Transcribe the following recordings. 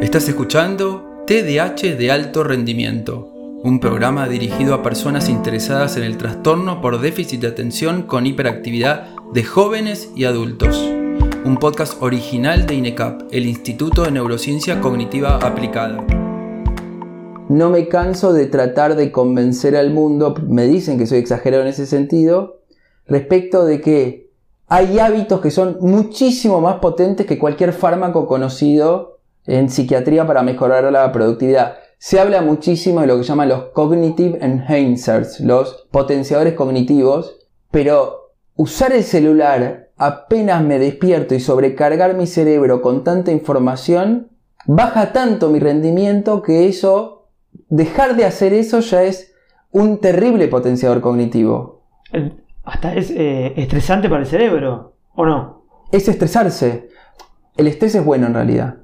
Estás escuchando TDH de alto rendimiento, un programa dirigido a personas interesadas en el trastorno por déficit de atención con hiperactividad de jóvenes y adultos. Un podcast original de INECAP, el Instituto de Neurociencia Cognitiva Aplicada. No me canso de tratar de convencer al mundo, me dicen que soy exagerado en ese sentido, respecto de que hay hábitos que son muchísimo más potentes que cualquier fármaco conocido en psiquiatría para mejorar la productividad. Se habla muchísimo de lo que llaman los cognitive enhancers, los potenciadores cognitivos, pero usar el celular apenas me despierto y sobrecargar mi cerebro con tanta información, baja tanto mi rendimiento que eso, dejar de hacer eso ya es un terrible potenciador cognitivo. Hasta es eh, estresante para el cerebro, ¿o no? Es estresarse. El estrés es bueno en realidad.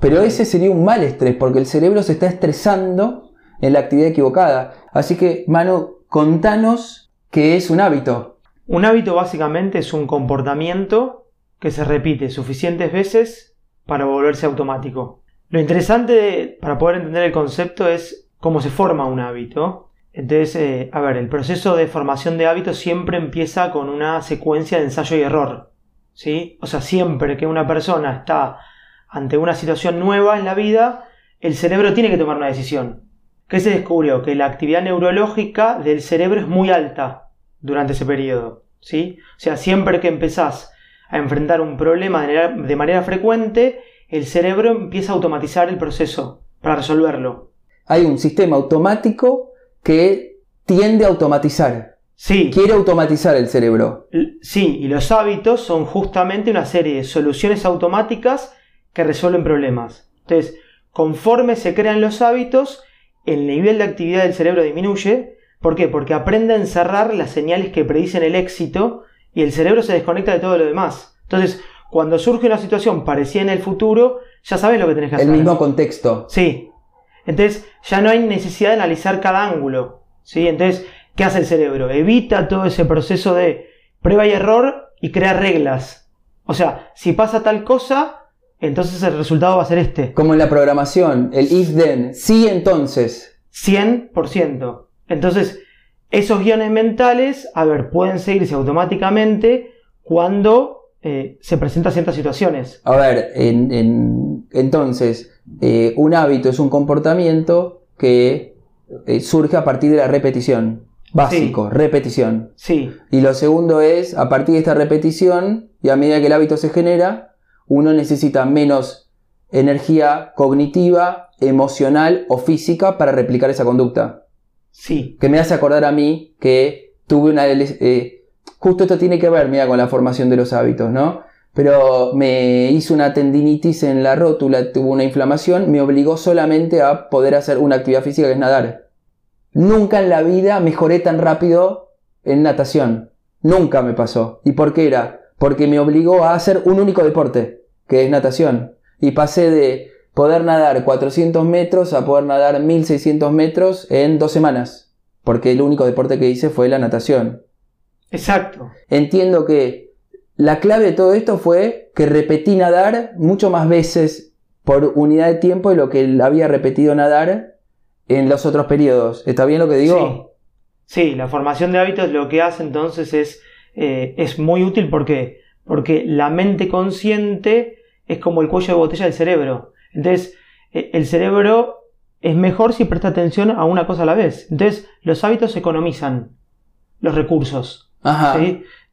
Pero ese sería un mal estrés, porque el cerebro se está estresando en la actividad equivocada. Así que, Manu, contanos qué es un hábito. Un hábito básicamente es un comportamiento que se repite suficientes veces para volverse automático. Lo interesante para poder entender el concepto es cómo se forma un hábito. Entonces, eh, a ver, el proceso de formación de hábitos siempre empieza con una secuencia de ensayo y error. ¿sí? O sea, siempre que una persona está ante una situación nueva en la vida, el cerebro tiene que tomar una decisión. ¿Qué se descubrió? Que la actividad neurológica del cerebro es muy alta durante ese periodo. ¿sí? O sea, siempre que empezás a enfrentar un problema de manera, frecuente, el cerebro empieza a automatizar el proceso para resolverlo. Hay un sistema automático que tiende a automatizar. Sí. Quiere automatizar el cerebro. Sí, y los hábitos son justamente una serie de soluciones automáticas que resuelven problemas. Entonces, conforme se crean los hábitos, el nivel de actividad del cerebro disminuye. ¿Por qué? Porque aprende a encerrar las señales que predicen el éxito y el cerebro se desconecta de todo lo demás. Entonces, cuando surge una situación parecida en el futuro, ya sabes lo que tenés que hacer. El mismo contexto. Sí. Entonces, ya no hay necesidad de analizar cada ángulo. ¿sí? Entonces, ¿qué hace el cerebro? Evita todo ese proceso de prueba y error y crea reglas. O sea, si pasa tal cosa, entonces el resultado va a ser este. Como en la programación, el if then, sí entonces. 100%. Entonces, esos guiones mentales, a ver, pueden seguirse automáticamente cuando eh, se presentan ciertas situaciones. A ver, entonces, eh, un hábito es un comportamiento que eh, surge a partir de la repetición. Básico, repetición. Sí. Y lo segundo es, a partir de esta repetición, y a medida que el hábito se genera, uno necesita menos energía cognitiva, emocional o física para replicar esa conducta. Sí. Que me hace acordar a mí que tuve una... Eh, justo esto tiene que ver, mira, con la formación de los hábitos, ¿no? Pero me hizo una tendinitis en la rótula, tuvo una inflamación, me obligó solamente a poder hacer una actividad física que es nadar. Nunca en la vida mejoré tan rápido en natación. Nunca me pasó. ¿Y por qué era? Porque me obligó a hacer un único deporte que es natación. Y pasé de poder nadar 400 metros a poder nadar 1600 metros en dos semanas. Porque el único deporte que hice fue la natación. Exacto. Entiendo que la clave de todo esto fue que repetí nadar mucho más veces por unidad de tiempo de lo que había repetido nadar en los otros periodos. ¿Está bien lo que digo? Sí, la formación de hábitos lo que hace entonces es, eh, es muy útil porque, porque la mente consciente es como el cuello de botella del cerebro. Entonces, e, el cerebro es mejor si presta atención a una cosa a la vez. Entonces, los hábitos economizan los recursos.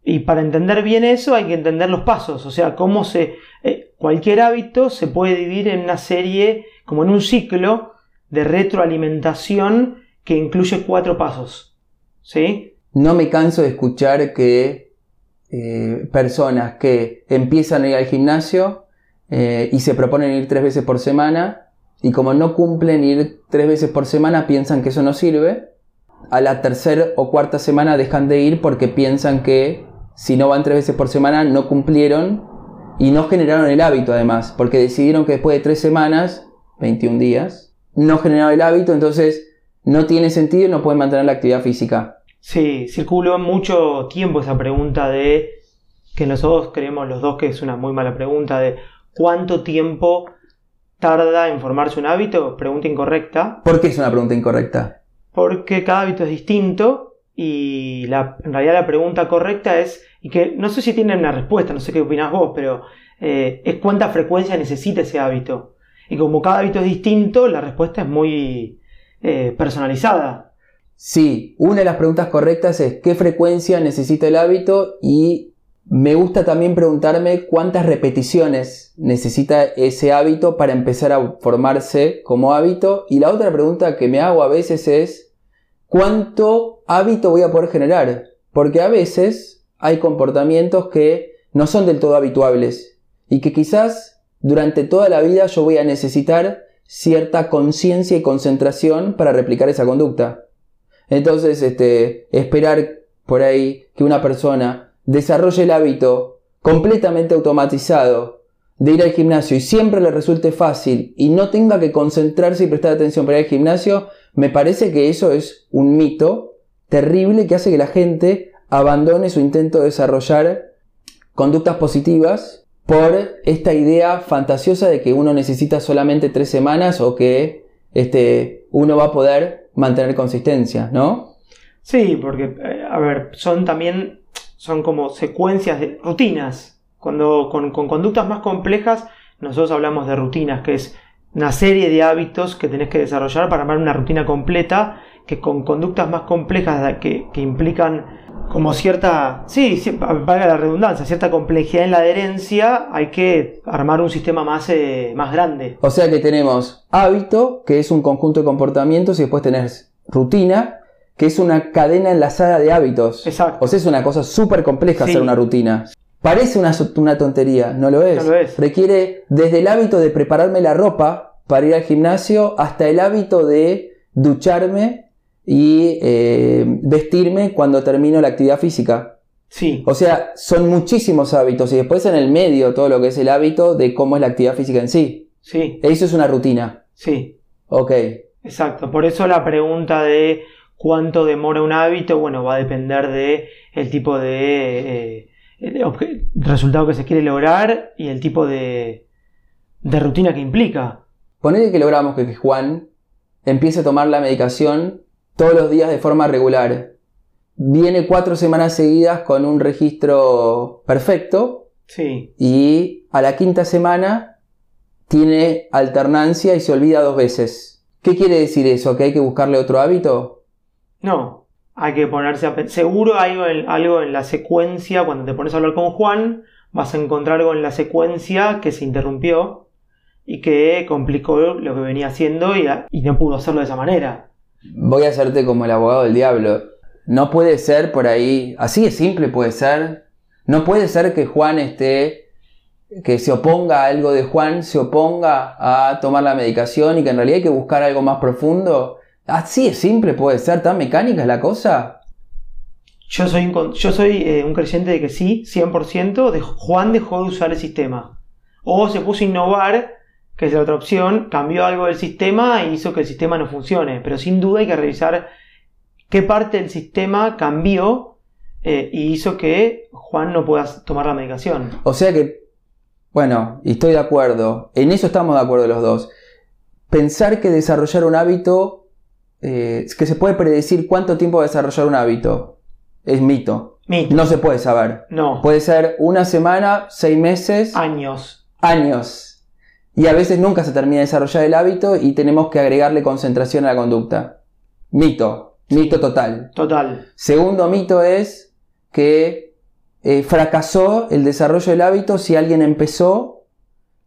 Y para entender bien eso hay que entender los pasos. O sea, cómo se. Eh, cualquier hábito se puede dividir en una serie, como en un ciclo de retroalimentación que incluye cuatro pasos. ¿Sí? No me canso de escuchar que eh, personas que empiezan a ir al gimnasio eh, y se proponen ir tres veces por semana y como no cumplen ir tres veces por semana piensan que eso no sirve, a la tercera o cuarta semana dejan de ir porque piensan que si no van tres veces por semana no cumplieron y no generaron el hábito además, porque decidieron que después de tres semanas, 21 días, no generaron el hábito, entonces no tiene sentido y no pueden mantener la actividad física. Sí, circuló mucho tiempo esa pregunta de que nosotros creemos los dos que es una muy mala pregunta de cuánto tiempo tarda en formarse un hábito, pregunta incorrecta. ¿Por qué es una pregunta incorrecta? Porque cada hábito es distinto y la, en realidad la pregunta correcta es, y que no sé si tiene una respuesta, no sé qué opinas vos, pero eh, es cuánta frecuencia necesita ese hábito. Y como cada hábito es distinto, la respuesta es muy eh, personalizada. Sí, una de las preguntas correctas es qué frecuencia necesita el hábito y me gusta también preguntarme cuántas repeticiones necesita ese hábito para empezar a formarse como hábito. Y la otra pregunta que me hago a veces es cuánto hábito voy a poder generar. Porque a veces hay comportamientos que no son del todo habituables y que quizás durante toda la vida yo voy a necesitar cierta conciencia y concentración para replicar esa conducta. Entonces, este, esperar por ahí que una persona desarrolle el hábito completamente automatizado de ir al gimnasio y siempre le resulte fácil y no tenga que concentrarse y prestar atención para ir al gimnasio, me parece que eso es un mito terrible que hace que la gente abandone su intento de desarrollar conductas positivas por esta idea fantasiosa de que uno necesita solamente tres semanas o que este, uno va a poder mantener consistencia, ¿no? Sí, porque, eh, a ver, son también, son como secuencias de rutinas. Cuando con, con conductas más complejas, nosotros hablamos de rutinas, que es una serie de hábitos que tenés que desarrollar para armar una rutina completa, que con conductas más complejas que, que implican como cierta, sí, valga la redundancia, cierta complejidad en la adherencia, hay que armar un sistema más, eh, más grande. O sea que tenemos hábito, que es un conjunto de comportamientos, y después tenés rutina, que es una cadena enlazada de hábitos. Exacto. O sea, es una cosa súper compleja hacer una rutina. Parece una, una tontería, ¿no lo es? No lo es. Requiere desde el hábito de prepararme la ropa para ir al gimnasio hasta el hábito de ducharme y eh, vestirme cuando termino la actividad física. Sí. O sea, son muchísimos hábitos y después en el medio todo lo que es el hábito de cómo es la actividad física en sí. Sí. Eso es una rutina. Sí. Ok. Exacto. Por eso la pregunta de cuánto demora un hábito, bueno, va a depender de el tipo de eh, resultado que se quiere lograr y el tipo de, de rutina que implica. Ponele que logramos que Juan empiece a tomar la medicación todos los días de forma regular. Viene cuatro semanas seguidas con un registro perfecto. Sí. Y a la quinta semana tiene alternancia y se olvida dos veces. ¿Qué quiere decir eso? ¿Que hay que buscarle otro hábito? No, hay que ponerse a Seguro hay algo en, la secuencia, cuando te pones a hablar con Juan, vas a encontrar algo en la secuencia que se interrumpió y que complicó lo que venía haciendo y, y no pudo hacerlo de esa manera voy a hacerte como el abogado del diablo. No puede ser por ahí, así de simple puede ser. No puede ser que Juan esté, que se oponga a algo de Juan, se oponga a tomar la medicación y que en realidad hay que buscar algo más profundo. Así de simple puede ser, tan mecánica es la cosa. Yo soy, un, yo soy eh, un creyente de que sí, 100%, de Juan dejó de usar el sistema. O se puso a innovar que es la otra opción, cambió algo del sistema e hizo que el sistema no funcione. Pero sin duda hay que revisar qué parte del sistema cambió eh, y hizo que Juan no pueda tomar la medicación. O sea que, bueno, y estoy de acuerdo, en eso estamos de acuerdo los dos. Pensar que desarrollar un hábito, eh, que se puede predecir cuánto tiempo va a desarrollar un hábito, es mito. Mito. No se puede saber. No. Puede ser una semana, seis meses. Años. Años. Y a veces nunca se termina de desarrollar el hábito y tenemos que agregarle concentración a la conducta. Mito, mito total. Total. Segundo mito es que eh, fracasó el desarrollo del hábito si alguien empezó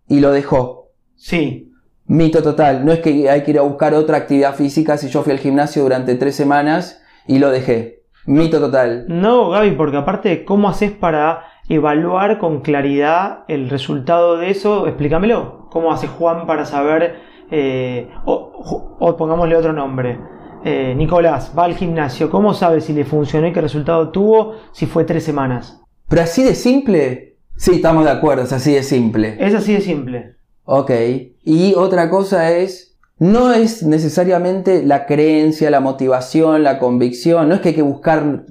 y lo dejó. Sí. Mito total. No es que hay que ir a buscar otra actividad física si yo fui al gimnasio durante tres semanas y lo dejé. Mito total. No, Gaby, porque aparte, ¿cómo haces para evaluar con claridad el resultado de eso? Explícamelo. ¿Cómo hace Juan para saber, eh, o, pongámosle otro nombre? Eh, Nicolás va al gimnasio, ¿cómo sabe si le funcionó y qué resultado tuvo si fue tres semanas? ¿Pero así de simple? Sí, estamos de acuerdo, es así de simple. Es así de simple. Ok. Y otra cosa es, no es necesariamente la creencia, la motivación, la convicción, no es que hay que buscar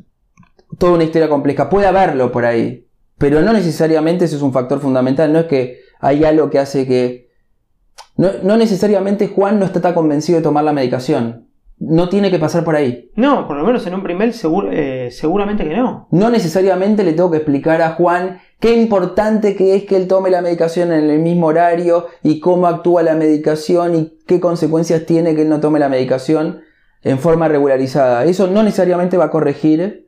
toda una historia compleja, puede haberlo por ahí, pero no necesariamente eso es un factor fundamental, no es que hay algo que hace que... No, no necesariamente Juan no está tan convencido de tomar la medicación. No tiene que pasar por ahí. No, por lo menos en un primer seguro, eh, seguramente que no. No necesariamente le tengo que explicar a Juan qué importante que es que él tome la medicación en el mismo horario y cómo actúa la medicación y qué consecuencias tiene que él no tome la medicación en forma regularizada. Eso no necesariamente va a corregir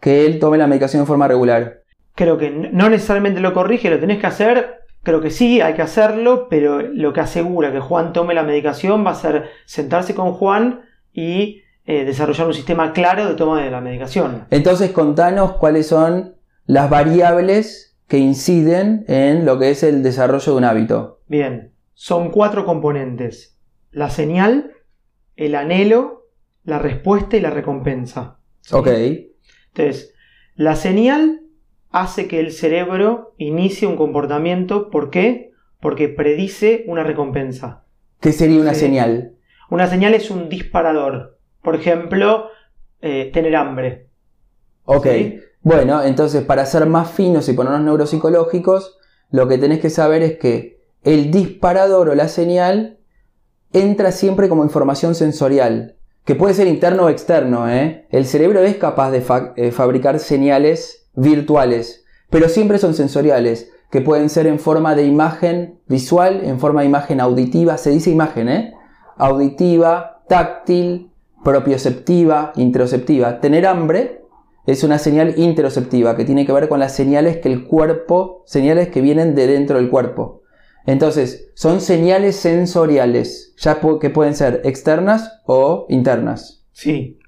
que él tome la medicación en forma regular. Creo que no necesariamente lo corrige, lo tenés que hacer. Creo que sí, hay que hacerlo, pero lo que asegura que Juan tome la medicación va a ser sentarse con Juan y eh, desarrollar un sistema claro de toma de la medicación. Entonces, contanos cuáles son las variables que inciden en lo que es el desarrollo de un hábito. Bien, son cuatro componentes. La señal, el anhelo, la respuesta y la recompensa. ¿sí? Ok. Entonces, la señal hace que el cerebro inicie un comportamiento. ¿Por qué? Porque predice una recompensa. ¿Qué sería una señal? Una señal es un disparador. Por ejemplo, eh, tener hambre. Ok. Sí. Bueno, entonces para ser más finos y ponernos neuropsicológicos, lo que tenés que saber es que el disparador o la señal entra siempre como información sensorial, que puede ser interno o externo. ¿eh? El cerebro es capaz de fa- eh, fabricar señales virtuales, pero siempre son sensoriales, que pueden ser en forma de imagen visual, en forma de imagen auditiva, se dice imagen, ¿eh? Auditiva, táctil, propioceptiva, interoceptiva. Tener hambre es una señal interoceptiva que tiene que ver con las señales que el cuerpo, señales que vienen de dentro del cuerpo. Entonces, son señales sensoriales, ya que pueden ser externas o internas. Sí.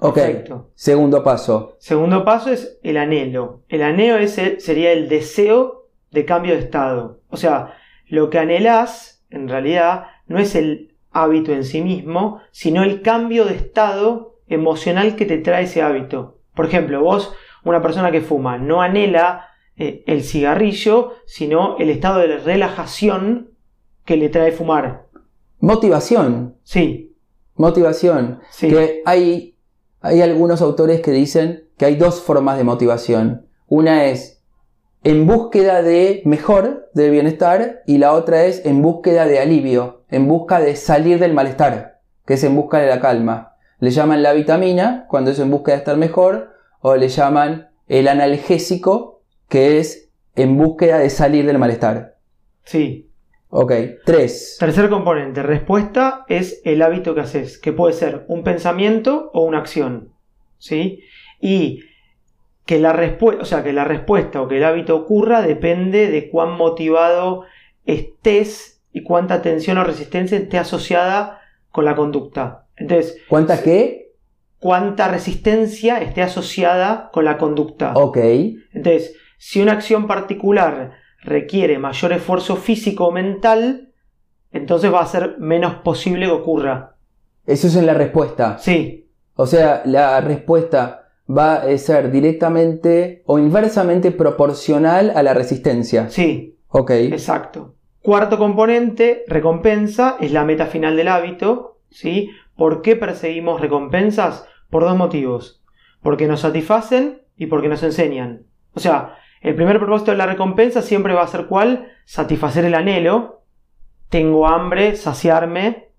Ok, Perfecto. segundo paso. Segundo paso es el anhelo. El anhelo es el- sería el deseo de cambio de estado. O sea, lo que anhelás, en realidad, no es el hábito en sí mismo, sino el cambio de estado emocional que te trae ese hábito. Por ejemplo, vos, una persona que fuma, no anhela eh, el cigarrillo, sino el estado de relajación que le trae fumar. Motivación. Sí, Motivación. sí. Que hay, hay algunos autores que dicen que hay dos formas de motivación. Una es en búsqueda de mejor, de bienestar, y la otra es en búsqueda de alivio, en busca de salir del malestar, que es en busca de la calma. Le llaman la vitamina, cuando es en busca de estar mejor, o le llaman el analgésico, que es en búsqueda de salir del malestar. Sí. Ok, tres. Tercer componente, respuesta, es el hábito que haces, que puede ser un pensamiento o una acción. ¿Sí? Y que la respuesta, o sea, que la respuesta o que el hábito ocurra depende de cuán motivado estés y cuánta tensión o resistencia esté asociada con la conducta. Entonces, ¿Cuántas qué? cuánta resistencia esté asociada con la conducta. Ok. Entonces, si una acción particular requiere mayor esfuerzo físico o mental, entonces va a ser menos posible que ocurra. Eso es en la respuesta. Sí, O sea, la respuesta va a ser directamente o inversamente proporcional a la resistencia. sí, Ok. exacto. Cuarto componente, recompensa, es la meta final del hábito. ¿sí? ¿Por qué perseguimos recompensas? Por dos motivos. Porque nos satisfacen y porque nos enseñan. O sea, el primer propósito de la recompensa siempre va a ser cuál? Satisfacer el anhelo. Tengo hambre, saciarme,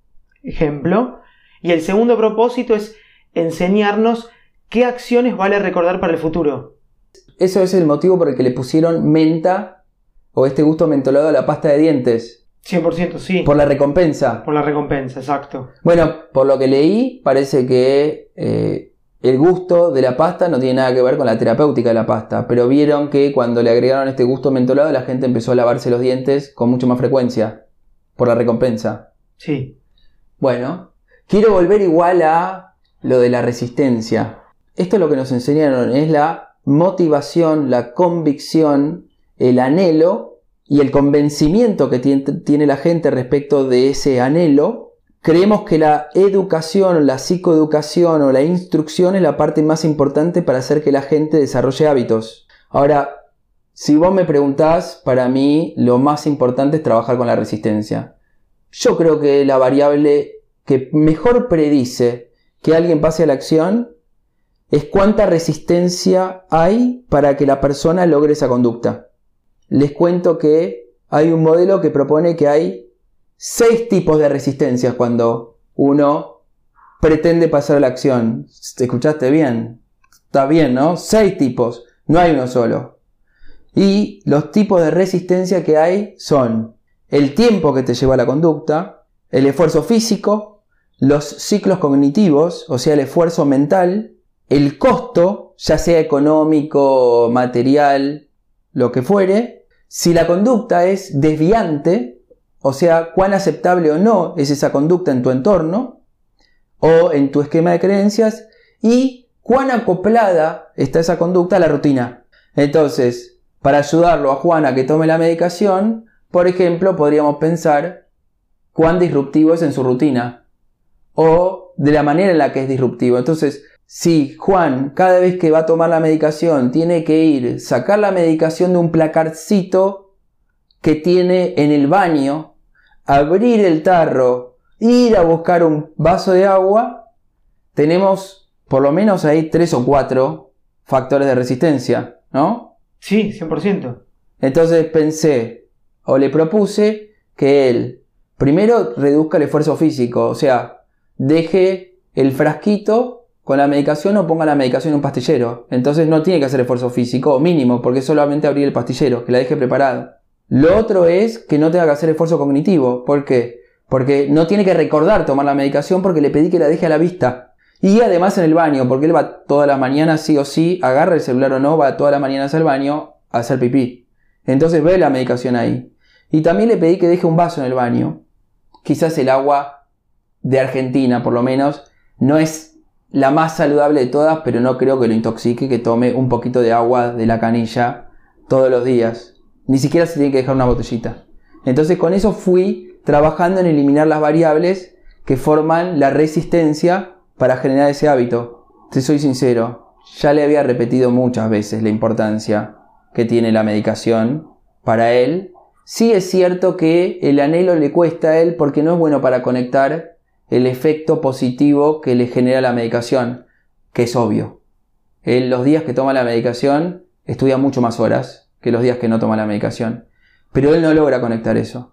ejemplo. Y el segundo propósito es enseñarnos qué acciones vale recordar para el futuro. Eso es el motivo por el que le pusieron menta o este gusto mentolado a la pasta de dientes. 100% sí. Por la recompensa. Por la recompensa, exacto. Bueno, por lo que leí, parece que eh, el gusto de la pasta no tiene nada que ver con la terapéutica de la pasta, pero vieron que cuando le agregaron este gusto mentolado la gente empezó a lavarse los dientes con mucho más frecuencia. Por la recompensa. Sí. Bueno, quiero volver igual a lo de la resistencia. Esto lo que nos enseñaron es la motivación, la convicción, el anhelo y el convencimiento que tien- tiene la gente respecto de ese anhelo. Creemos que la educación, la psicoeducación o la instrucción es la parte más importante para hacer que la gente desarrolle hábitos. Ahora, si vos me preguntás, para mí lo más importante es trabajar con la resistencia. Yo creo que la variable que mejor predice que alguien pase a la acción es cuánta resistencia hay para que la persona logre esa conducta. Les cuento que hay un modelo que propone que hay seis tipos de resistencias cuando uno pretende pasar a la acción. ¿Te escuchaste bien? Está bien, ¿no? Seis tipos, no hay uno solo. Y los tipos de resistencia que hay son el tiempo que te lleva la conducta, el esfuerzo físico, los ciclos cognitivos, o sea, el esfuerzo mental, el costo, ya sea económico, material, lo que fuere, si la conducta es desviante, o sea, cuán aceptable o no es esa conducta en tu entorno o en tu esquema de creencias y cuán acoplada está esa conducta a la rutina. Entonces, para ayudarlo a Juan a que tome la medicación, por ejemplo, podríamos pensar cuán disruptivo es en su rutina o de la manera en la que es disruptivo. Entonces, si Juan cada vez que va a tomar la medicación tiene que ir, sacar la medicación de un placarcito que tiene en el baño, abrir el tarro, ir a buscar un vaso de agua, tenemos por lo menos ahí tres o cuatro factores de resistencia, ¿no? Sí, 100%. Entonces pensé, o le propuse que él primero reduzca el esfuerzo físico, o sea, deje el frasquito con la medicación o ponga la medicación en un pastillero. Entonces no tiene que hacer esfuerzo físico, mínimo, porque solamente abrir el pastillero, que la deje preparada. Lo otro es que no tenga que hacer esfuerzo cognitivo. ¿Por qué? Porque no tiene que recordar tomar la medicación porque le pedí que la deje a la vista. Y además en el baño, porque él va todas las mañanas sí o sí, agarra el celular o no, va todas las mañanas al baño a hacer pipí. Entonces ve la medicación ahí. Y también le pedí que deje un vaso en el baño. Quizás el agua de Argentina, por lo menos, no es la más saludable de todas, pero no creo que lo intoxique que tome un poquito de agua de la canilla todos los días. Ni siquiera se tiene que dejar una botellita. Entonces con eso fui trabajando en eliminar las variables que forman la resistencia para generar ese hábito. Te soy sincero, ya le había repetido muchas veces la importancia que tiene la medicación para él Sí es cierto que el anhelo le cuesta a él porque no es bueno para conectar el efecto positivo que le genera la medicación, que es obvio. Él los días que toma la medicación estudia mucho más horas que los días que no toma la medicación, pero él no logra conectar eso.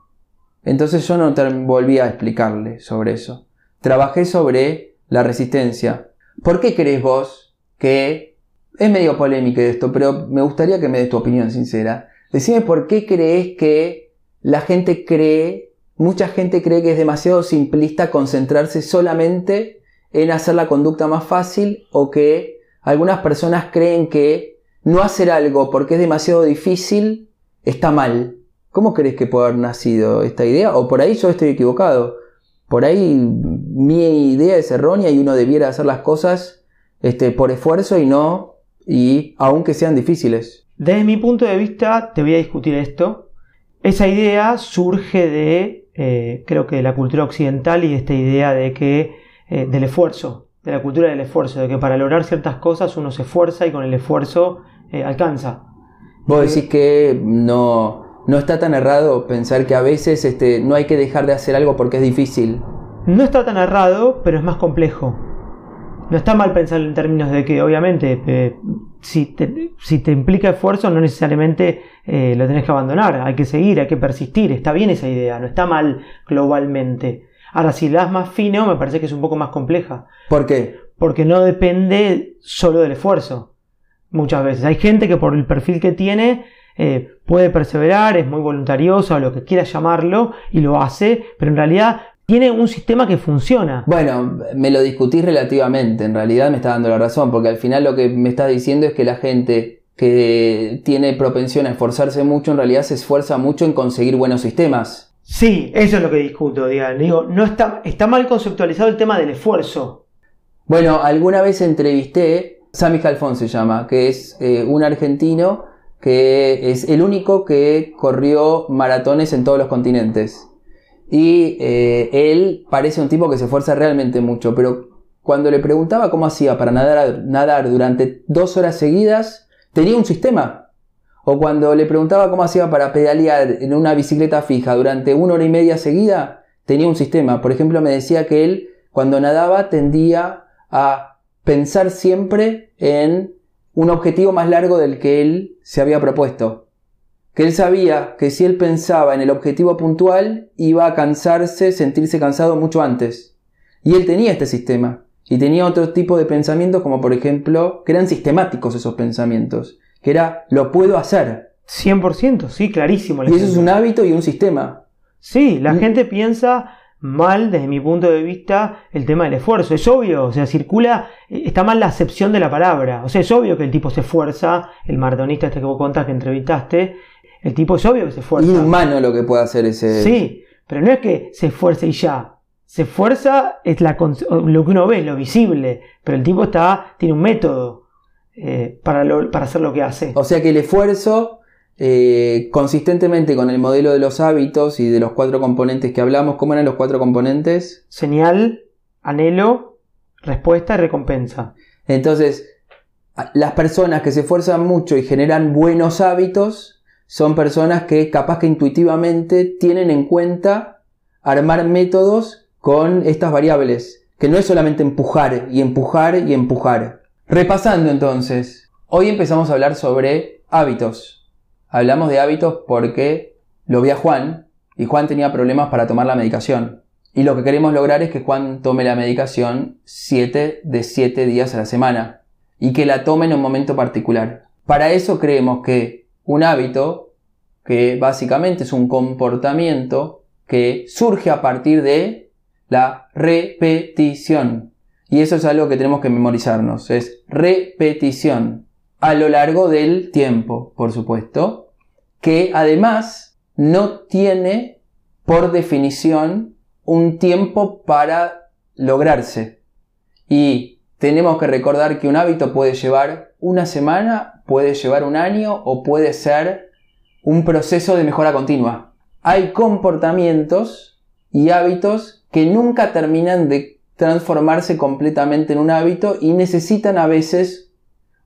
Entonces yo no volví a explicarle sobre eso. Trabajé sobre la resistencia. ¿Por qué crees vos que es medio polémico esto, pero me gustaría que me des tu opinión sincera? Decime por qué crees que la gente cree, mucha gente cree que es demasiado simplista concentrarse solamente en hacer la conducta más fácil o que algunas personas creen que no hacer algo porque es demasiado difícil está mal. ¿Cómo crees que puede haber nacido esta idea? O por ahí yo estoy equivocado. Por ahí mi idea es errónea y uno debiera hacer las cosas este, por esfuerzo y no, y aunque sean difíciles. Desde mi punto de vista, te voy a discutir esto. Esa idea surge de, eh, creo que la cultura occidental y esta idea de que, eh, del esfuerzo, de la cultura del esfuerzo, de que para lograr ciertas cosas uno se esfuerza y con el esfuerzo eh, alcanza. Vos decís que no, no está tan errado pensar que a veces este, no hay que dejar de hacer algo porque es difícil. No está tan errado, pero es más complejo. No está mal pensar en términos de que, obviamente, eh, si, te, si, te, implica esfuerzo, no necesariamente eh, lo tenés que abandonar. Hay que seguir, hay que persistir. Está bien esa idea, no está mal globalmente. Ahora, si la das más fino, me parece que es un poco más compleja. ¿Por qué? Porque no depende solo del esfuerzo. Muchas veces. Hay gente que por el perfil que tiene eh, puede perseverar, es muy voluntarioso, o lo que quieras llamarlo, y lo hace, pero en realidad tiene un sistema que funciona. Bueno, me lo discutís relativamente, en realidad me está dando la razón, porque al final lo que me estás diciendo es que la gente que tiene propensión a esforzarse mucho, en realidad se esfuerza mucho en conseguir buenos sistemas. Sí, eso es lo que discuto, digan. Digo, no está, está mal conceptualizado el tema del esfuerzo. Bueno, alguna vez entrevisté, Sami Jalfón se llama, que es eh, un argentino que es el único que corrió maratones en todos los continentes. Y eh, él parece un tipo que se esfuerza realmente mucho, pero cuando le preguntaba cómo hacía para nadar, nadar durante dos horas seguidas, tenía un sistema. O cuando le preguntaba cómo hacía para pedalear en una bicicleta fija durante una hora y media seguida, tenía un sistema. Por ejemplo, me decía que él, cuando nadaba, tendía a pensar siempre en un objetivo más largo del que él se había propuesto que él sabía que si él pensaba en el objetivo puntual iba a cansarse, sentirse cansado mucho antes. Y él tenía este sistema. Y tenía otro tipo de pensamientos como por ejemplo, que eran sistemáticos esos pensamientos. Que era, lo puedo hacer. 100%, sí, clarísimo. Y eso es un hábito y un sistema. Sí, la gente piensa mal desde mi punto de vista el tema del esfuerzo. Es obvio, o sea, circula, está mal la acepción de la palabra. O sea, es obvio que el tipo se esfuerza, el maratonista este que vos contás que entrevistaste, el tipo es obvio que se esfuerza. Inhumano lo que puede hacer ese... Sí, pero no es que se esfuerce y ya. Se esfuerza, es la, lo que uno ve, lo visible, pero el tipo está, tiene un método eh, para, para hacer lo que hace. O sea que el esfuerzo eh, consistentemente con el modelo de los hábitos y de los cuatro componentes que hablamos. ¿Cómo eran los cuatro componentes? Señal, anhelo, respuesta y recompensa. Entonces, las personas que se esfuerzan mucho y generan buenos hábitos son personas que capaz que intuitivamente tienen en cuenta armar métodos con estas variables, que no es solamente empujar y empujar y empujar. Repasando entonces, hoy empezamos a hablar sobre hábitos. Hablamos de hábitos porque lo vi a Juan y Juan tenía problemas para tomar la medicación. Y lo que queremos lograr es que Juan tome la medicación 7 de 7 días a la semana y que la tome en un momento particular. Para eso creemos que un hábito, que básicamente es un comportamiento que surge a partir de la repetición. Y eso es algo que tenemos que memorizarnos, es repetición a lo largo del tiempo, por supuesto, que además no tiene por definición un tiempo para lograrse. Y tenemos que recordar que un hábito puede llevar una semana, puede llevar un año o puede ser un proceso de mejora continua. Hay comportamientos y hábitos que nunca terminan de transformarse completamente en un hábito y necesitan a veces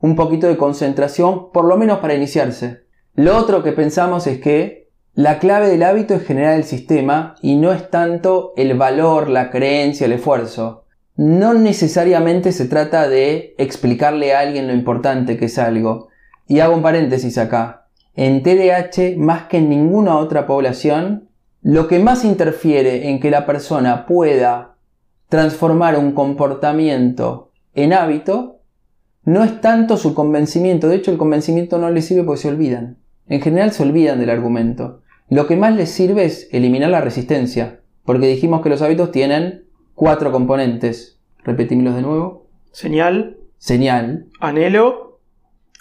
un poquito de concentración, por lo menos para iniciarse. Lo otro que pensamos es que la clave del hábito es generar el sistema y no es tanto el valor, la creencia, el esfuerzo. No necesariamente se trata de explicarle a alguien lo importante que es algo. Y hago un paréntesis acá. En TDAH, más que en ninguna otra población, lo que más interfiere en que la persona pueda transformar un comportamiento en hábito no es tanto su convencimiento, de hecho el convencimiento no les sirve porque se olvidan. En general se olvidan del argumento. Lo que más les sirve es eliminar la resistencia, porque dijimos que los hábitos tienen cuatro componentes. Repetímoslos de nuevo. Señal. Señal. Anhelo.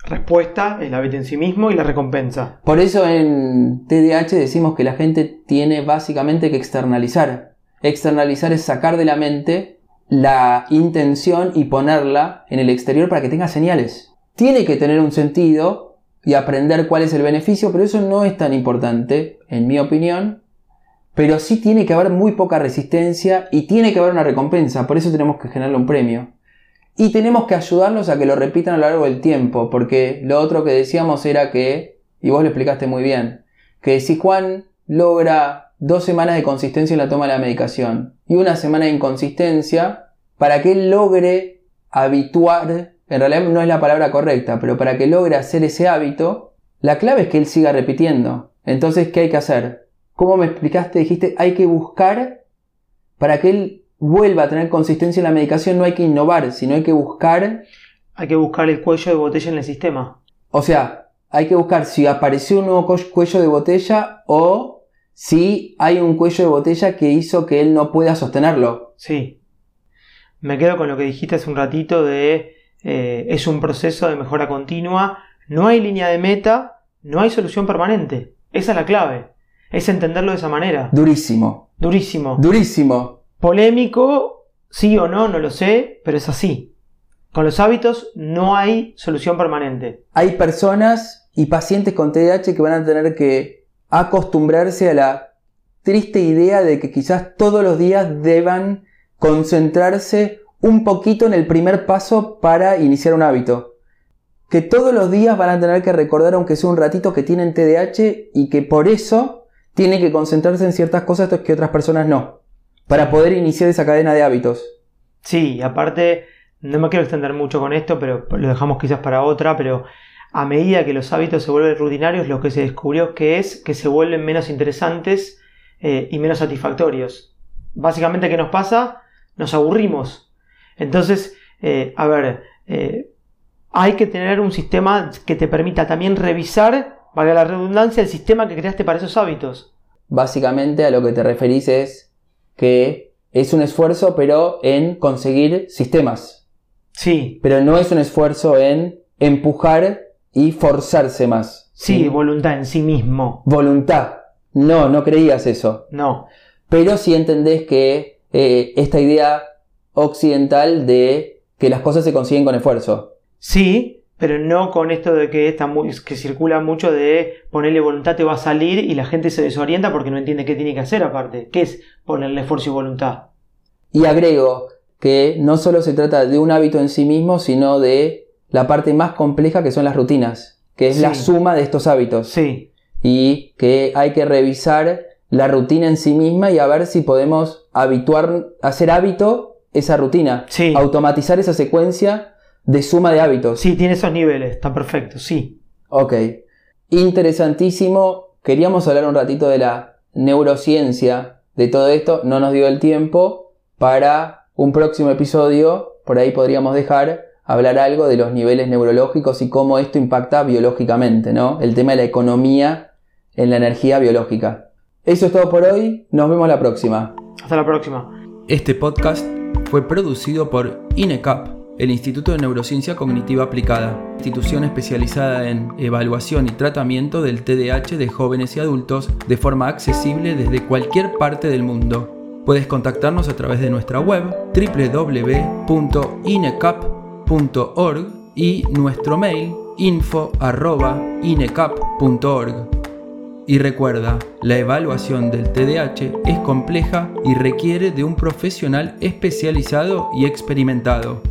Respuesta, el hábito en sí mismo y la recompensa. Por eso en TDAH decimos que la gente tiene básicamente que externalizar. Externalizar es sacar de la mente la intención y ponerla en el exterior para que tenga señales. Tiene que tener un sentido y aprender cuál es el beneficio, pero eso no es tan importante, en mi opinión. Pero sí tiene que haber muy poca resistencia y tiene que haber una recompensa, por eso tenemos que generarle un premio. Y tenemos que ayudarlos a que lo repitan a lo largo del tiempo, porque lo otro que decíamos era que, y vos lo explicaste muy bien, que si Juan logra dos semanas de consistencia en la toma de la medicación y una semana de inconsistencia para que él logre habituar, en realidad no es la palabra correcta, pero para que logre hacer ese hábito, la clave es que él siga repitiendo. Entonces, ¿qué hay que hacer? ¿Cómo me explicaste? Dijiste, hay que buscar para que él vuelva a tener consistencia en la medicación, no hay que innovar, sino hay que buscar... Hay que buscar el cuello de botella en el sistema. O sea, hay que buscar si apareció un nuevo cuello de botella o si hay un cuello de botella que hizo que él no pueda sostenerlo. Sí. Me quedo con lo que dijiste hace un ratito de eh, es un proceso de mejora continua, no hay línea de meta, no hay solución permanente. Esa es la clave. Es entenderlo de esa manera. Durísimo. Durísimo. Durísimo. Polémico, sí o no, no lo sé, pero es así. Con los hábitos no hay solución permanente. Hay personas y pacientes con TDAH que van a tener que acostumbrarse a la triste idea de que quizás todos los días deban concentrarse un poquito en el primer paso para iniciar un hábito. Que todos los días van a tener que recordar, aunque sea un ratito, que tienen TDAH y que por eso tienen que concentrarse en ciertas cosas que otras personas no. Para poder iniciar esa cadena de hábitos. Sí, aparte, no me quiero extender mucho con esto, pero lo dejamos quizás para otra, pero a medida que los hábitos se vuelven rutinarios, lo que se descubrió que es que se vuelven menos interesantes eh, y menos satisfactorios. Básicamente, ¿qué nos pasa? Nos aburrimos. Entonces, eh, a ver, eh, hay que tener un sistema que te permita también revisar, valga la redundancia, el sistema que creaste para esos hábitos. Básicamente a lo que te referís es que es un esfuerzo, pero en conseguir sistemas. Sí. Pero no es un esfuerzo en empujar y forzarse más. Sí, voluntad en sí mismo. Voluntad. No, no creías eso. No. Pero sí entendés que eh, esta idea occidental de que las cosas se consiguen con esfuerzo. Sí, pero no con esto de que, está muy, que circula mucho de ponerle voluntad te va a salir y la gente se desorienta porque no entiende qué tiene que hacer aparte. ¿Qué es ponerle esfuerzo y voluntad? Y agrego que no solo se trata de un hábito en sí mismo, sino de la parte más compleja que son las rutinas, que es la suma de estos hábitos. Sí, Y que hay que revisar la rutina en sí misma y a ver si podemos habituar, hacer hábito esa rutina. Sí. Automatizar esa secuencia de suma de hábitos. sí, tiene esos niveles, está perfecto, sí. Ok. Interesantísimo. Queríamos hablar un ratito de la neurociencia de todo esto. No nos dio el tiempo. Para un próximo episodio, por ahí podríamos dejar hablar algo de los niveles neurológicos y cómo esto impacta biológicamente, ¿no? El tema de la economía en la energía biológica. Eso es todo por hoy. Nos vemos la próxima. Hasta la próxima. Este podcast fue producido por INECAP, el Instituto de Neurociencia Cognitiva Aplicada, institución especializada en evaluación y tratamiento del TDAH de jóvenes y adultos de forma accesible desde cualquier parte del mundo. Puedes contactarnos a través de nuestra web www.inecap.org y nuestro mail info@inecap.org. Y recuerda, la evaluación del TDAH es compleja y requiere de un profesional especializado y experimentado.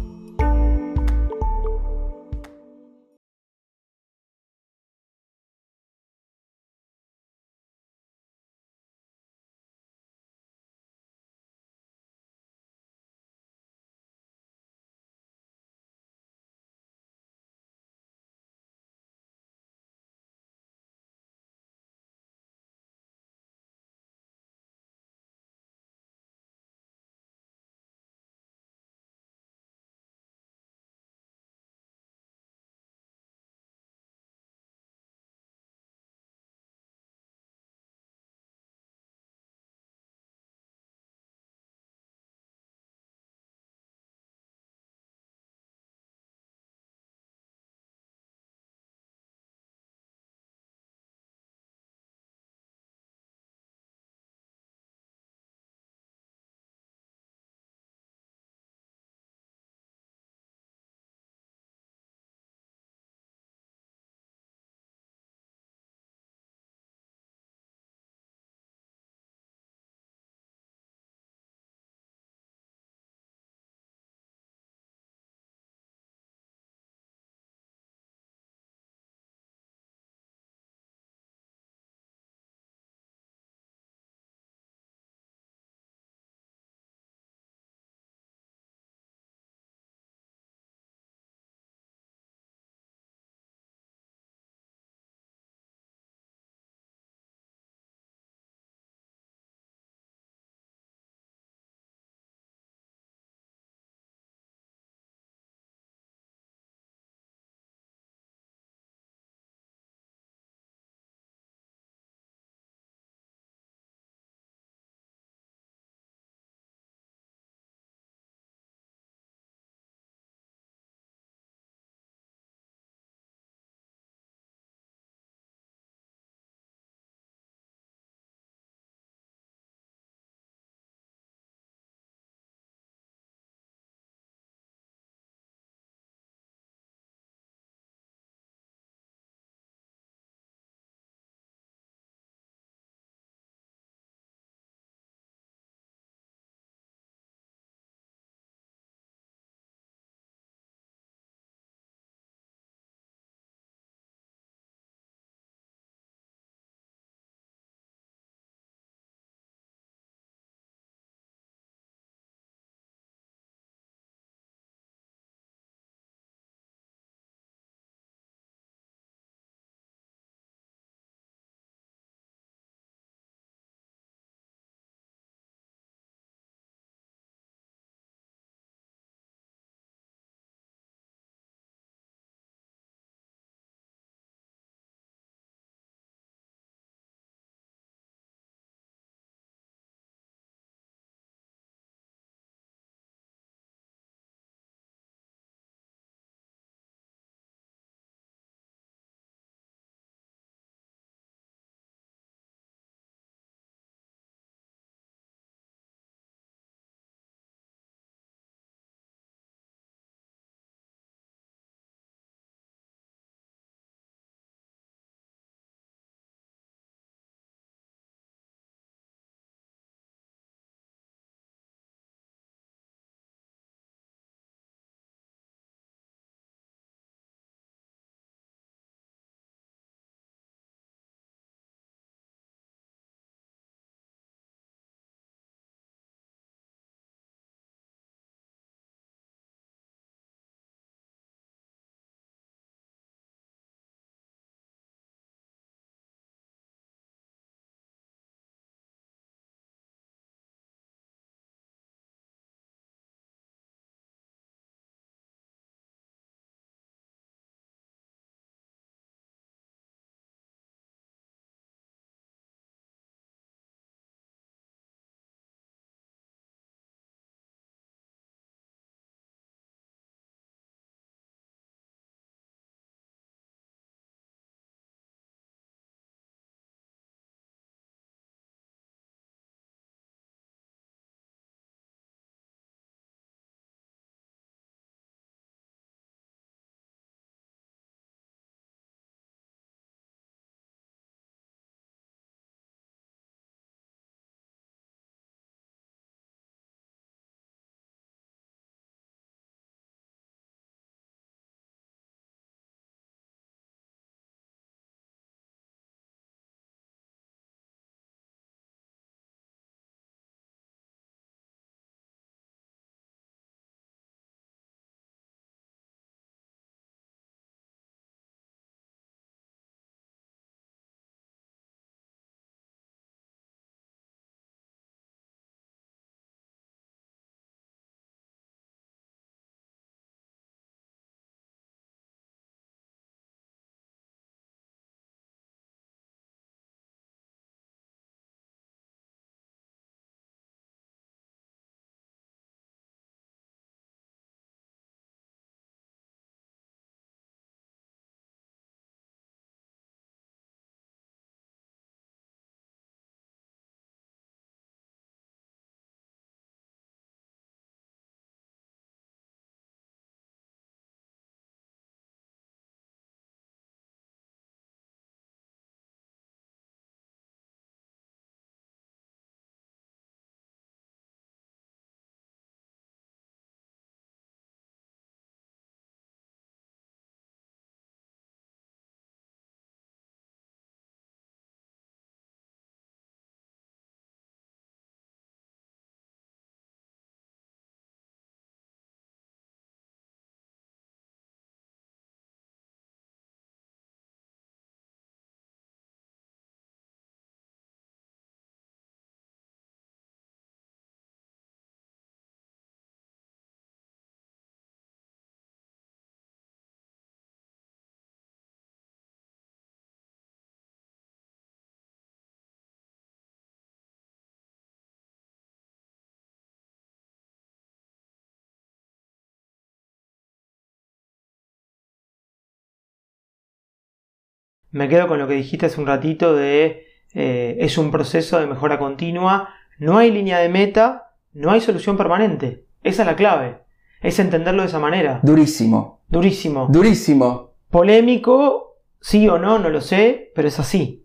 Me quedo con lo que dijiste hace un ratito de eh, es un proceso de mejora continua, no hay línea de meta, no hay solución permanente. Esa es la clave. Es entenderlo de esa manera. Durísimo. Durísimo. Durísimo. Polémico, sí o no, no lo sé, pero es así.